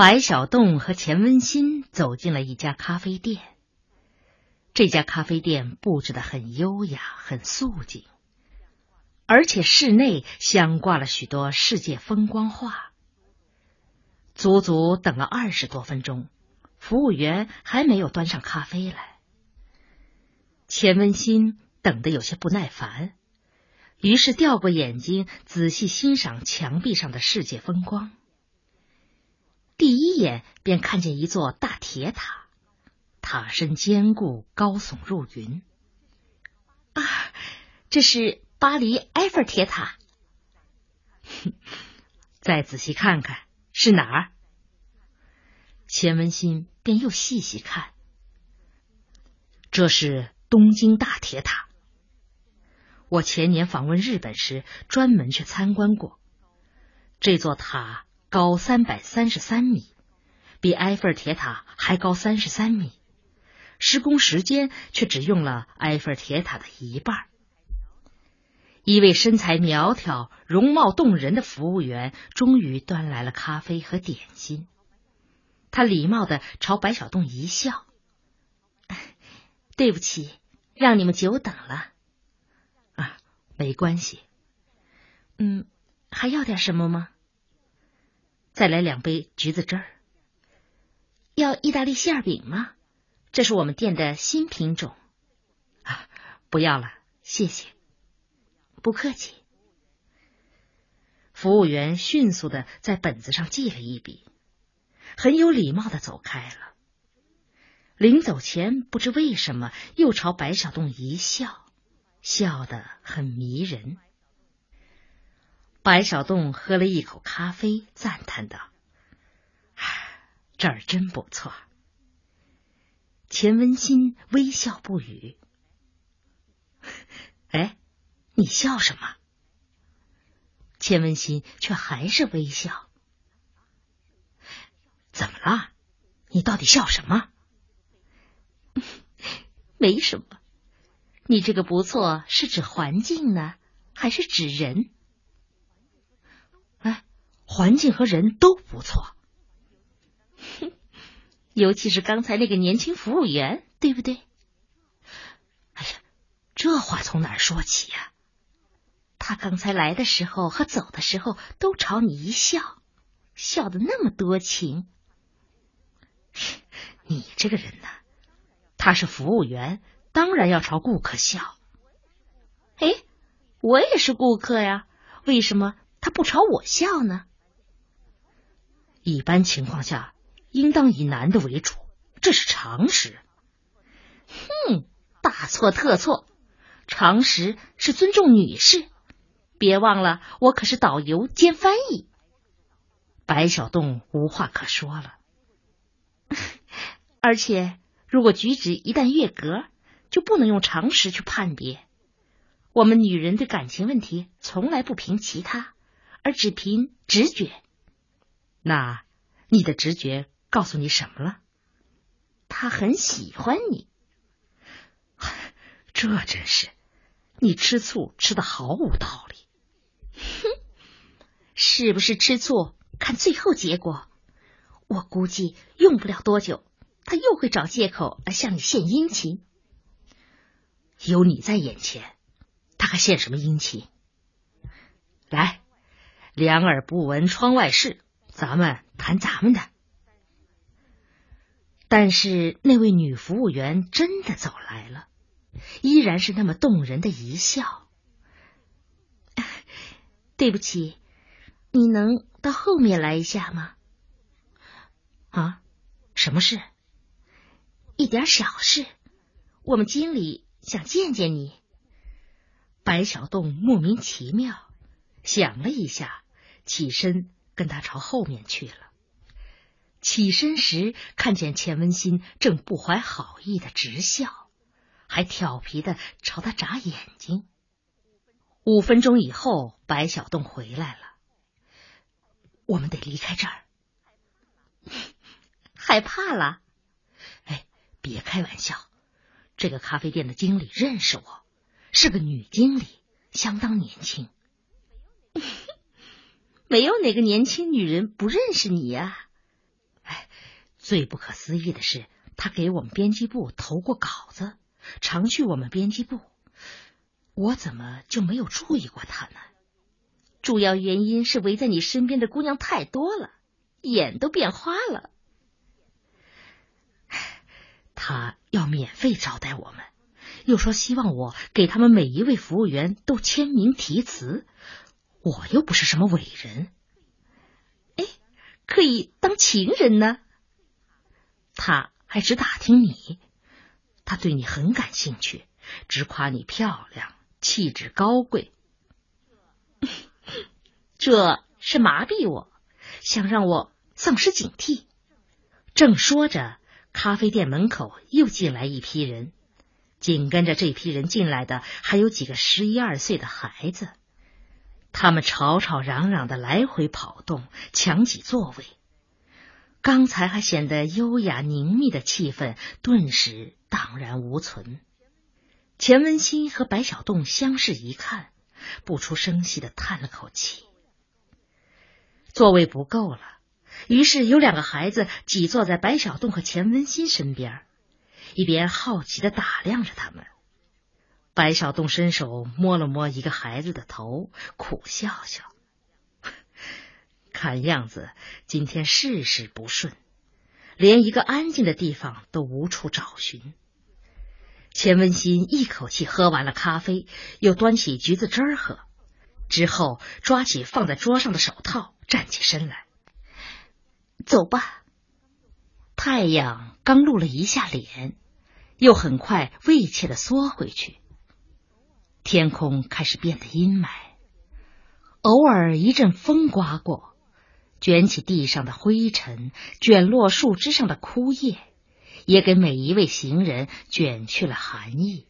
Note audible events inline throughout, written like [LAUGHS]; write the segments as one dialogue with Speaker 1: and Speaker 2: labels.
Speaker 1: 白小洞和钱文新走进了一家咖啡店。这家咖啡店布置的很优雅，很素净，而且室内镶挂了许多世界风光画。足足等了二十多分钟，服务员还没有端上咖啡来。钱文馨等得有些不耐烦，于是掉过眼睛仔细欣赏墙壁上的世界风光。第一眼便看见一座大铁塔。塔身坚固，高耸入云。啊，这是巴黎埃菲尔铁塔。[LAUGHS] 再仔细看看，是哪儿？钱文新便又细细看。这是东京大铁塔。我前年访问日本时，专门去参观过。这座塔高三百三十三米，比埃菲尔铁塔还高三十三米。施工时间却只用了埃菲尔铁塔的一半。一位身材苗条、容貌动人的服务员终于端来了咖啡和点心。他礼貌的朝白小洞一笑：“ [LAUGHS] 对不起，让你们久等了。”“啊，没关系。”“嗯，还要点什么吗？”“再来两杯橘子汁儿。”“要意大利馅饼吗？”这是我们店的新品种，啊，不要了，谢谢。不客气。服务员迅速的在本子上记了一笔，很有礼貌的走开了。临走前，不知为什么又朝白小洞一笑，笑得很迷人。白小洞喝了一口咖啡，赞叹道：“这儿真不错。”钱文新微笑不语。哎，你笑什么？钱文新却还是微笑。怎么了？你到底笑什么？[LAUGHS] 没什么。你这个不错是指环境呢，还是指人？哎，环境和人都不错。哼。[LAUGHS] 尤其是刚才那个年轻服务员，对不对？哎呀，这话从哪儿说起呀？他刚才来的时候和走的时候都朝你一笑，笑的那么多情。[LAUGHS] 你这个人呢，他是服务员，当然要朝顾客笑。哎，我也是顾客呀，为什么他不朝我笑呢？一般情况下。应当以男的为主，这是常识。哼，大错特错！常识是尊重女士。别忘了，我可是导游兼翻译。白小洞无话可说了。[LAUGHS] 而且，如果举止一旦越格，就不能用常识去判别。我们女人对感情问题从来不凭其他，而只凭直觉。那你的直觉？告诉你什么了？他很喜欢你，这真是你吃醋吃的毫无道理。哼，是不是吃醋？看最后结果。我估计用不了多久，他又会找借口来向你献殷勤。有你在眼前，他还献什么殷勤？来，两耳不闻窗外事，咱们谈咱们的。但是那位女服务员真的走来了，依然是那么动人的一笑。[LAUGHS] 对不起，你能到后面来一下吗？啊，什么事？一点小事，我们经理想见见你。白小洞莫名其妙，想了一下，起身跟他朝后面去了。起身时，看见钱文新正不怀好意的直笑，还调皮的朝他眨眼睛。五分钟以后，白小洞回来了。我们得离开这儿。害怕了？哎，别开玩笑。这个咖啡店的经理认识我，是个女经理，相当年轻。没有哪个年轻女人不认识你呀。哎最不可思议的是，他给我们编辑部投过稿子，常去我们编辑部。我怎么就没有注意过他呢？主要原因是围在你身边的姑娘太多了，眼都变花了。他要免费招待我们，又说希望我给他们每一位服务员都签名题词。我又不是什么伟人，哎，可以当情人呢。他还只打听你，他对你很感兴趣，只夸你漂亮，气质高贵。[LAUGHS] 这是麻痹我，想让我丧失警惕。正说着，咖啡店门口又进来一批人，紧跟着这批人进来的还有几个十一二岁的孩子。他们吵吵嚷嚷的来回跑动，抢挤座位。刚才还显得优雅凝密的气氛，顿时荡然无存。钱文新和白小栋相视一看，不出声息的叹了口气。座位不够了，于是有两个孩子挤坐在白小栋和钱文新身边，一边好奇的打量着他们。白小栋伸手摸了摸一个孩子的头，苦笑笑。看样子今天事事不顺，连一个安静的地方都无处找寻。钱文新一口气喝完了咖啡，又端起橘子汁儿喝，之后抓起放在桌上的手套，站起身来：“走吧。”太阳刚露了一下脸，又很快畏怯的缩回去。天空开始变得阴霾，偶尔一阵风刮过，卷起地上的灰尘，卷落树枝上的枯叶，也给每一位行人卷去了寒意。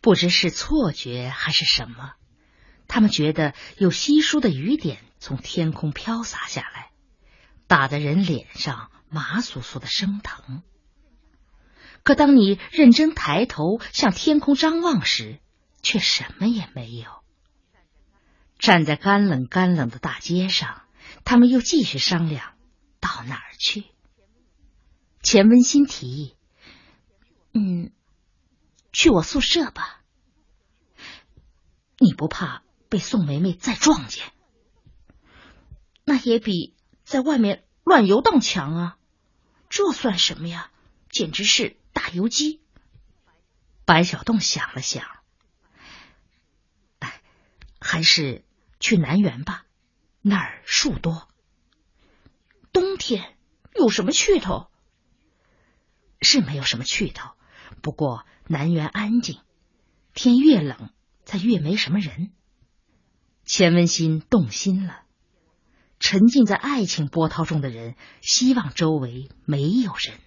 Speaker 1: 不知是错觉还是什么，他们觉得有稀疏的雨点从天空飘洒下来，打的人脸上麻酥酥的生疼。可当你认真抬头向天空张望时，却什么也没有。站在干冷干冷的大街上，他们又继续商量到哪儿去。钱文新提议：“嗯，去我宿舍吧。你不怕被宋梅梅再撞见？那也比在外面乱游荡强啊！这算什么呀？简直是大游击。”白小栋想了想。还是去南园吧，那儿树多。冬天有什么趣头？是没有什么趣头，不过南园安静，天越冷，才越没什么人。钱文新动心了，沉浸在爱情波涛中的人，希望周围没有人。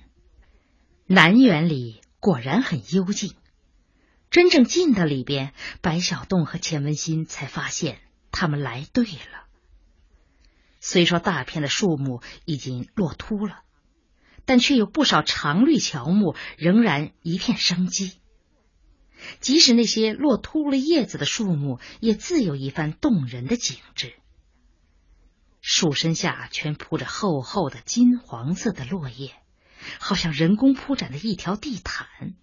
Speaker 1: 南园里果然很幽静。真正进到里边，白小栋和钱文新才发现他们来对了。虽说大片的树木已经落秃了，但却有不少常绿乔木仍然一片生机。即使那些落秃了叶子的树木，也自有一番动人的景致。树身下全铺着厚厚的金黄色的落叶，好像人工铺展的一条地毯。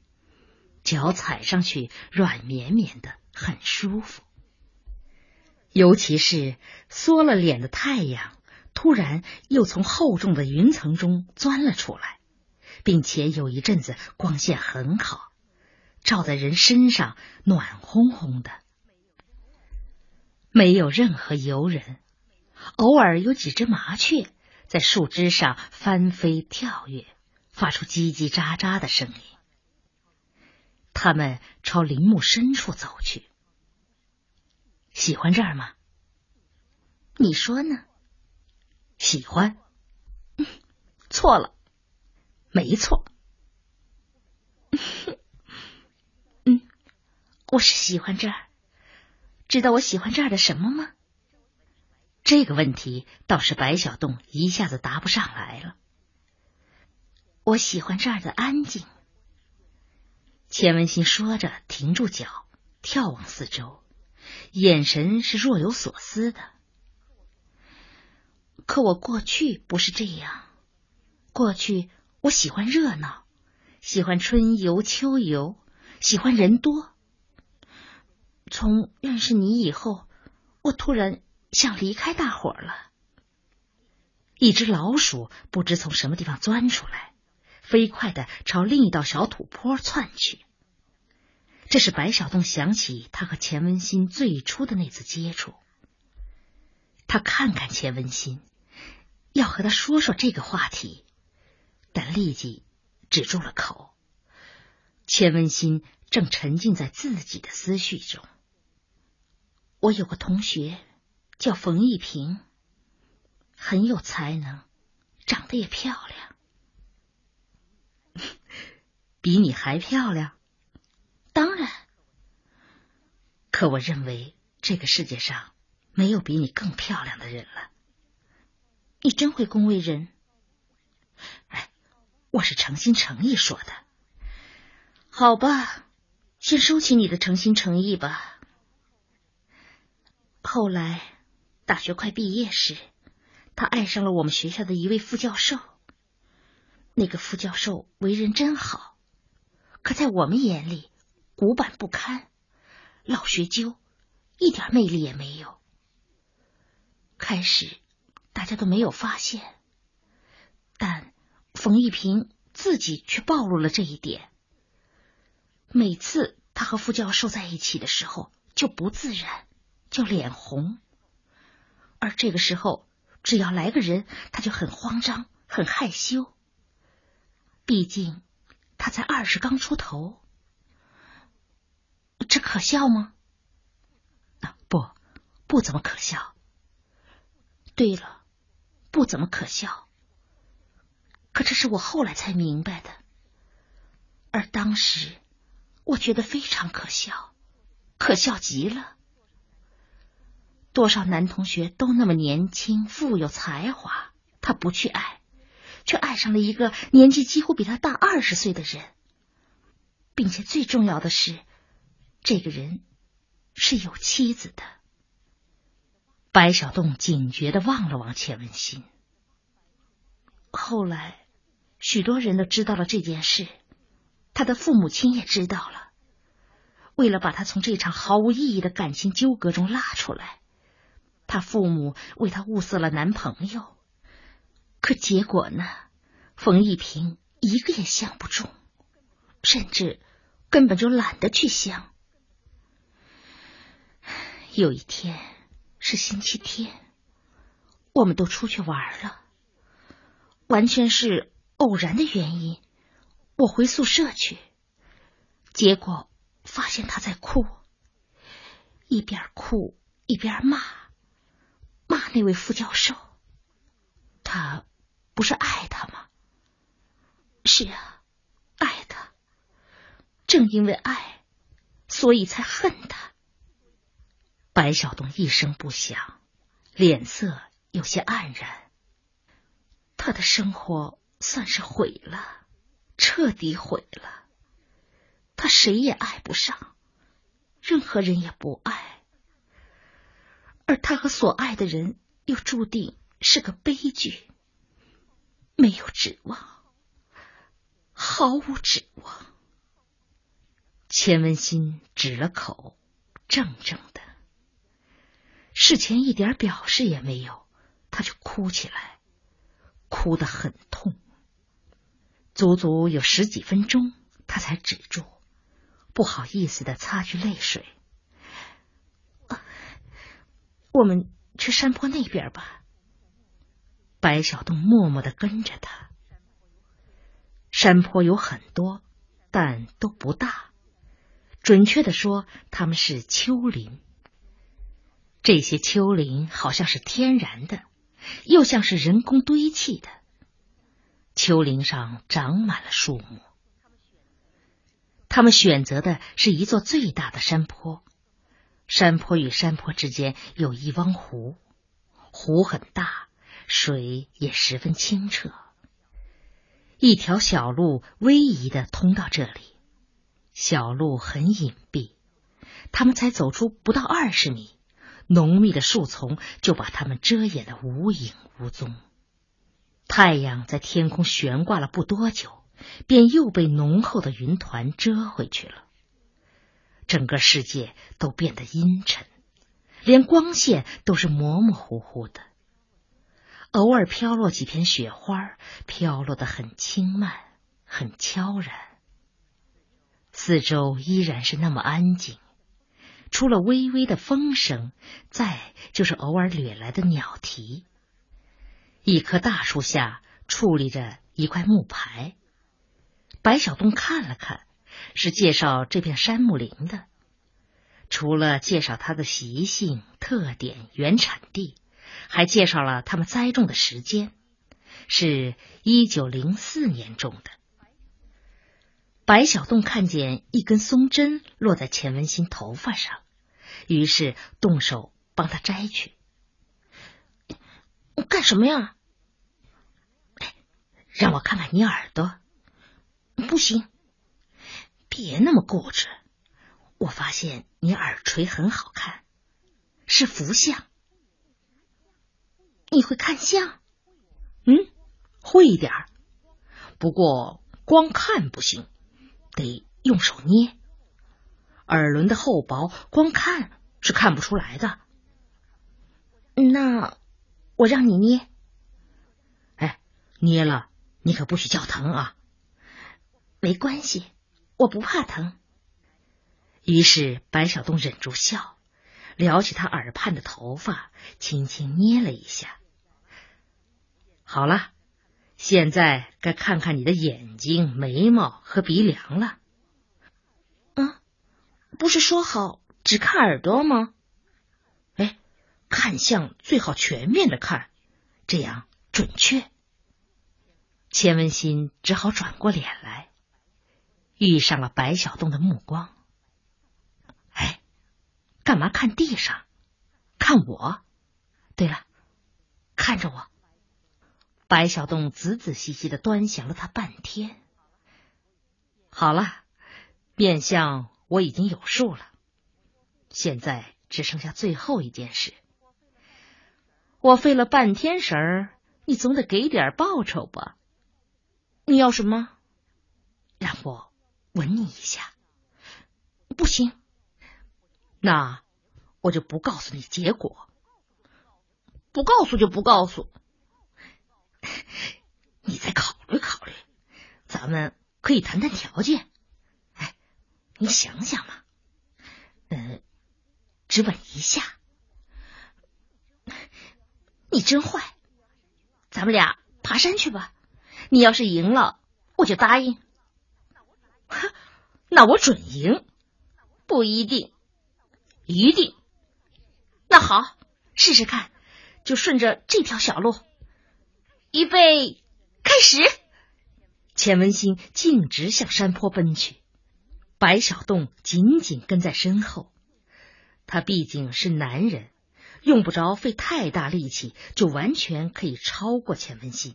Speaker 1: 脚踩上去软绵绵的，很舒服。尤其是缩了脸的太阳，突然又从厚重的云层中钻了出来，并且有一阵子光线很好，照在人身上暖烘烘的。没有任何游人，偶尔有几只麻雀在树枝上翻飞跳跃，发出叽叽喳喳的声音。他们朝林木深处走去。喜欢这儿吗？你说呢？喜欢？错了，没错。[LAUGHS] 嗯，我是喜欢这儿。知道我喜欢这儿的什么吗？这个问题倒是白小洞一下子答不上来了。我喜欢这儿的安静。钱文新说着，停住脚，眺望四周，眼神是若有所思的。可我过去不是这样，过去我喜欢热闹，喜欢春游秋游，喜欢人多。从认识你以后，我突然想离开大伙了。一只老鼠不知从什么地方钻出来，飞快的朝另一道小土坡窜去。这是白小洞想起他和钱文新最初的那次接触。他看看钱文新，要和他说说这个话题，但立即止住了口。钱文新正沉浸在自己的思绪中。我有个同学叫冯一平，很有才能，长得也漂亮，比你还漂亮。当然，可我认为这个世界上没有比你更漂亮的人了。你真会恭维人。哎，我是诚心诚意说的。好吧，先收起你的诚心诚意吧。后来，大学快毕业时，他爱上了我们学校的一位副教授。那个副教授为人真好，可在我们眼里。古板不堪，老学究，一点魅力也没有。开始大家都没有发现，但冯玉平自己却暴露了这一点。每次他和副教授在一起的时候，就不自然，就脸红。而这个时候，只要来个人，他就很慌张，很害羞。毕竟他才二十刚出头。这可笑吗？啊，不，不怎么可笑。对了，不怎么可笑。可这是我后来才明白的，而当时我觉得非常可笑，可笑极了。多少男同学都那么年轻，富有才华，他不去爱，却爱上了一个年纪几乎比他大二十岁的人，并且最重要的是。这个人是有妻子的。白小栋警觉的望了望钱文新。后来，许多人都知道了这件事，他的父母亲也知道了。为了把他从这场毫无意义的感情纠葛中拉出来，他父母为他物色了男朋友。可结果呢？冯一平一个也相不中，甚至根本就懒得去相。有一天是星期天，我们都出去玩了，完全是偶然的原因。我回宿舍去，结果发现他在哭，一边哭一边骂，骂那位副教授。他不是爱他吗？是啊，爱他。正因为爱，所以才恨他。白小东一声不响，脸色有些黯然。他的生活算是毁了，彻底毁了。他谁也爱不上，任何人也不爱，而他和所爱的人又注定是个悲剧，没有指望，毫无指望。钱文新止了口，怔怔的。事前一点表示也没有，他就哭起来，哭得很痛。足足有十几分钟，他才止住，不好意思的擦去泪水。我们去山坡那边吧。白小洞默默的跟着他。山坡有很多，但都不大，准确的说，他们是丘陵。这些丘陵好像是天然的，又像是人工堆砌的。丘陵上长满了树木。他们选择的是一座最大的山坡，山坡与山坡之间有一汪湖，湖很大，水也十分清澈。一条小路逶迤的通到这里，小路很隐蔽，他们才走出不到二十米。浓密的树丛就把他们遮掩的无影无踪。太阳在天空悬挂了不多久，便又被浓厚的云团遮回去了。整个世界都变得阴沉，连光线都是模模糊糊的。偶尔飘落几片雪花，飘落得很轻慢，很悄然。四周依然是那么安静，除了微微的风声，再就是偶尔掠来的鸟啼。一棵大树下矗立着一块木牌，白小东看了看，是介绍这片山木林的。除了介绍它的习性、特点、原产地，还介绍了他们栽种的时间，是一九零四年种的。白小洞看见一根松针落在钱文新头发上，于是动手帮他摘去。
Speaker 2: 干什么呀？
Speaker 1: 让我看看你耳朵，
Speaker 2: 不行，
Speaker 1: 别那么固执。我发现你耳垂很好看，是福相。
Speaker 2: 你会看相？
Speaker 1: 嗯，会一点儿。不过光看不行，得用手捏。耳轮的厚薄，光看是看不出来的。
Speaker 2: 那我让你捏。
Speaker 1: 哎，捏了。你可不许叫疼啊！
Speaker 2: 没关系，我不怕疼。
Speaker 1: 于是白小东忍住笑，撩起他耳畔的头发，轻轻捏了一下。好了，现在该看看你的眼睛、眉毛和鼻梁了。
Speaker 2: 啊，不是说好只看耳朵吗？
Speaker 1: 哎，看相最好全面的看，这样准确。钱文新只好转过脸来，遇上了白小洞的目光。哎，干嘛看地上？看我？对了，看着我。白小洞仔仔细细的端详了他半天。好了，面相我已经有数了，现在只剩下最后一件事。我费了半天神儿，你总得给点报酬吧？
Speaker 2: 你要什么？
Speaker 1: 让我吻你一下。
Speaker 2: 不行，
Speaker 1: 那我就不告诉你结果。
Speaker 2: 不告诉就不告诉。
Speaker 1: 你再考虑考虑，咱们可以谈谈条件。哎，你想想嘛。嗯，只吻一下。
Speaker 2: 你真坏。咱们俩爬山去吧。你要是赢了，我就答应。
Speaker 1: 那我准赢。
Speaker 2: 不一定，
Speaker 1: 一定。
Speaker 2: 那好，试试看，就顺着这条小路。预备，开始。
Speaker 1: 钱文新径直向山坡奔去，白小洞紧紧跟在身后。他毕竟是男人，用不着费太大力气，就完全可以超过钱文新。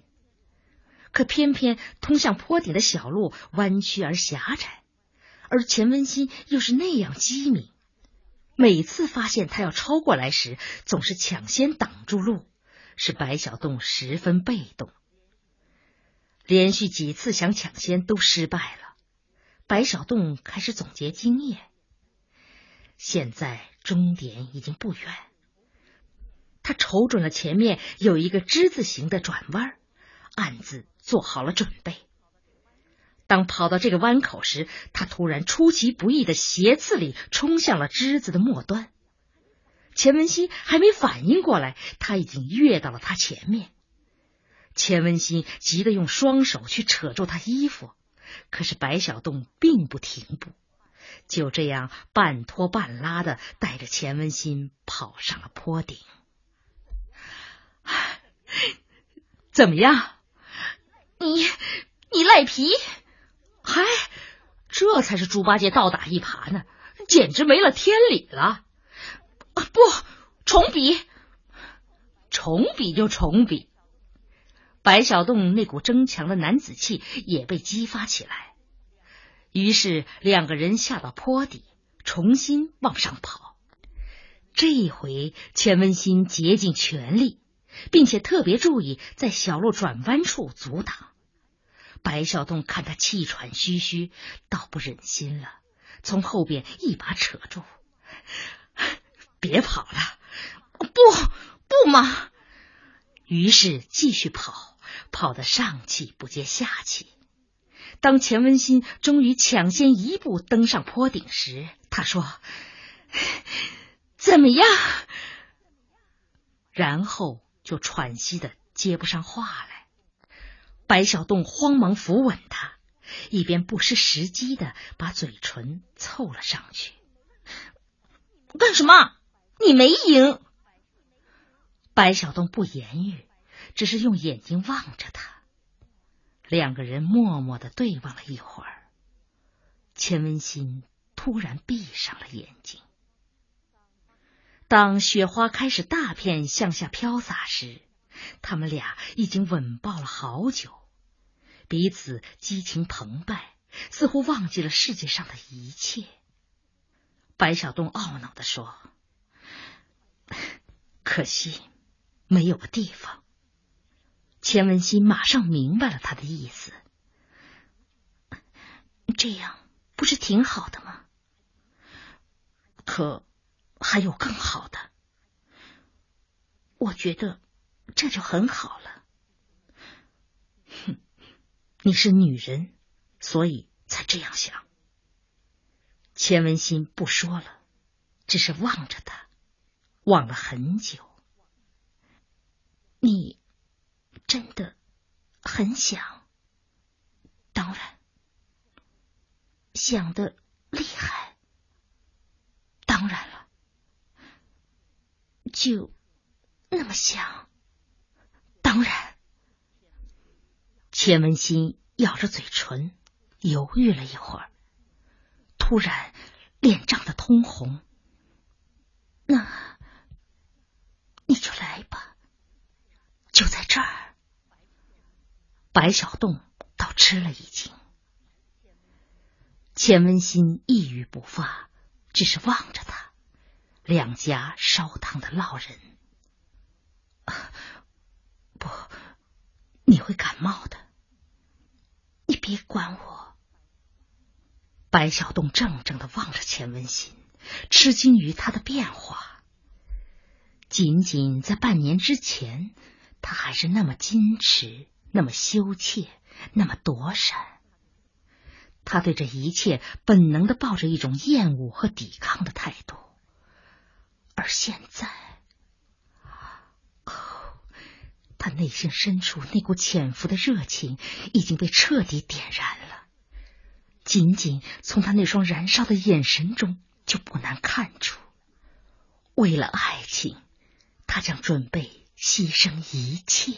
Speaker 1: 可偏偏通向坡顶的小路弯曲而狭窄，而钱文新又是那样机敏，每次发现他要超过来时，总是抢先挡住路，使白小洞十分被动。连续几次想抢先都失败了，白小洞开始总结经验。现在终点已经不远，他瞅准了前面有一个之字形的转弯，暗自。做好了准备。当跑到这个弯口时，他突然出其不意的斜刺里冲向了枝子的末端。钱文新还没反应过来，他已经跃到了他前面。钱文新急得用双手去扯住他衣服，可是白小洞并不停步，就这样半拖半拉的带着钱文新跑上了坡顶。[SIGHS] 怎么样？
Speaker 2: 你你赖皮，
Speaker 1: 嗨，这才是猪八戒倒打一耙呢，简直没了天理了！
Speaker 2: 不，重比，
Speaker 1: 重比就重比。白小洞那股争强的男子气也被激发起来，于是两个人下到坡底，重新往上跑。这一回，钱文新竭尽全力，并且特别注意在小路转弯处阻挡。白小洞看他气喘吁吁，倒不忍心了，从后边一把扯住：“别跑了！
Speaker 2: 不，不嘛！”
Speaker 1: 于是继续跑，跑得上气不接下气。当钱文新终于抢先一步登上坡顶时，他说：“
Speaker 2: 怎么样？”
Speaker 1: 然后就喘息的接不上话来。白小洞慌忙扶稳他，一边不失时机的把嘴唇凑了上去。
Speaker 2: 干什么？你没赢。
Speaker 1: 白小东不言语，只是用眼睛望着他。两个人默默的对望了一会儿，钱文新突然闭上了眼睛。当雪花开始大片向下飘洒时，他们俩已经吻抱了好久，彼此激情澎湃，似乎忘记了世界上的一切。白小东懊恼的说：“可惜没有个地方。”钱文新马上明白了他的意思，
Speaker 2: 这样不是挺好的吗？
Speaker 1: 可还有更好的，
Speaker 2: 我觉得这就很好了。
Speaker 1: 哼，你是女人，所以才这样想。钱文新不说了，只是望着他，望了很久。
Speaker 2: 你。真的很想，当然想的厉害，当然了，就那么想，当然。
Speaker 1: 钱文新咬着嘴唇，犹豫了一会儿，突然脸涨得通红。
Speaker 2: 那你就来吧，就在这儿。
Speaker 1: 白小洞倒吃了一惊，钱文新一语不发，只是望着他，两颊烧烫的烙人。啊不，你会感冒的，
Speaker 2: 你别管我。
Speaker 1: 白小洞怔怔的望着钱文新，吃惊于他的变化。仅仅在半年之前，他还是那么矜持。那么羞怯，那么躲闪，他对这一切本能的抱着一种厌恶和抵抗的态度，而现在，哦，他内心深处那股潜伏的热情已经被彻底点燃了，仅仅从他那双燃烧的眼神中就不难看出，为了爱情，他将准备牺牲一切。